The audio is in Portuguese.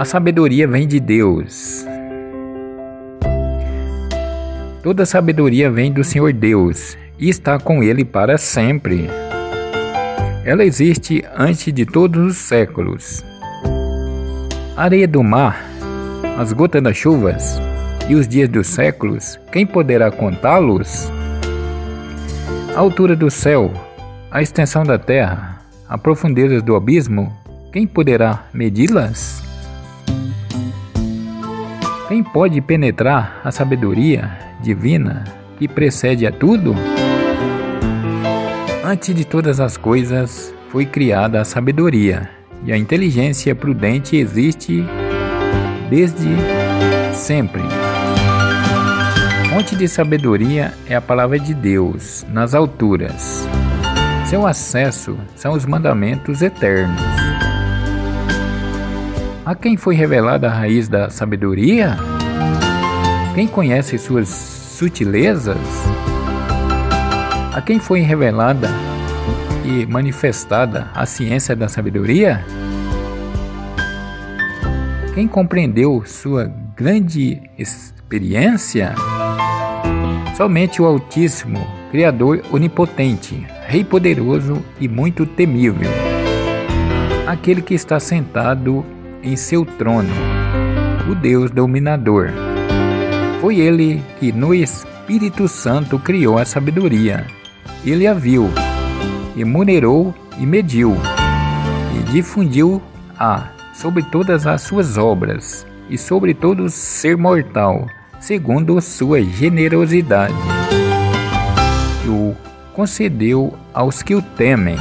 A sabedoria vem de Deus. Toda sabedoria vem do Senhor Deus e está com Ele para sempre. Ela existe antes de todos os séculos. A areia do mar, as gotas das chuvas e os dias dos séculos, quem poderá contá-los? A altura do céu, a extensão da terra, a profundeza do abismo, quem poderá medi-las? Quem pode penetrar a sabedoria divina que precede a tudo? Antes de todas as coisas foi criada a sabedoria, e a inteligência prudente existe desde sempre. Fonte de sabedoria é a palavra de Deus nas alturas. Seu acesso são os mandamentos eternos. A quem foi revelada a raiz da sabedoria? Quem conhece suas sutilezas? A quem foi revelada e manifestada a ciência da sabedoria? Quem compreendeu sua grande experiência? Somente o Altíssimo, Criador onipotente, Rei poderoso e muito temível, aquele que está sentado em seu trono, o Deus dominador. Foi ele que no Espírito Santo criou a sabedoria. Ele a viu, emunerou e mediu, e difundiu-a sobre todas as suas obras e sobre todo ser mortal, segundo sua generosidade. E o concedeu aos que o temem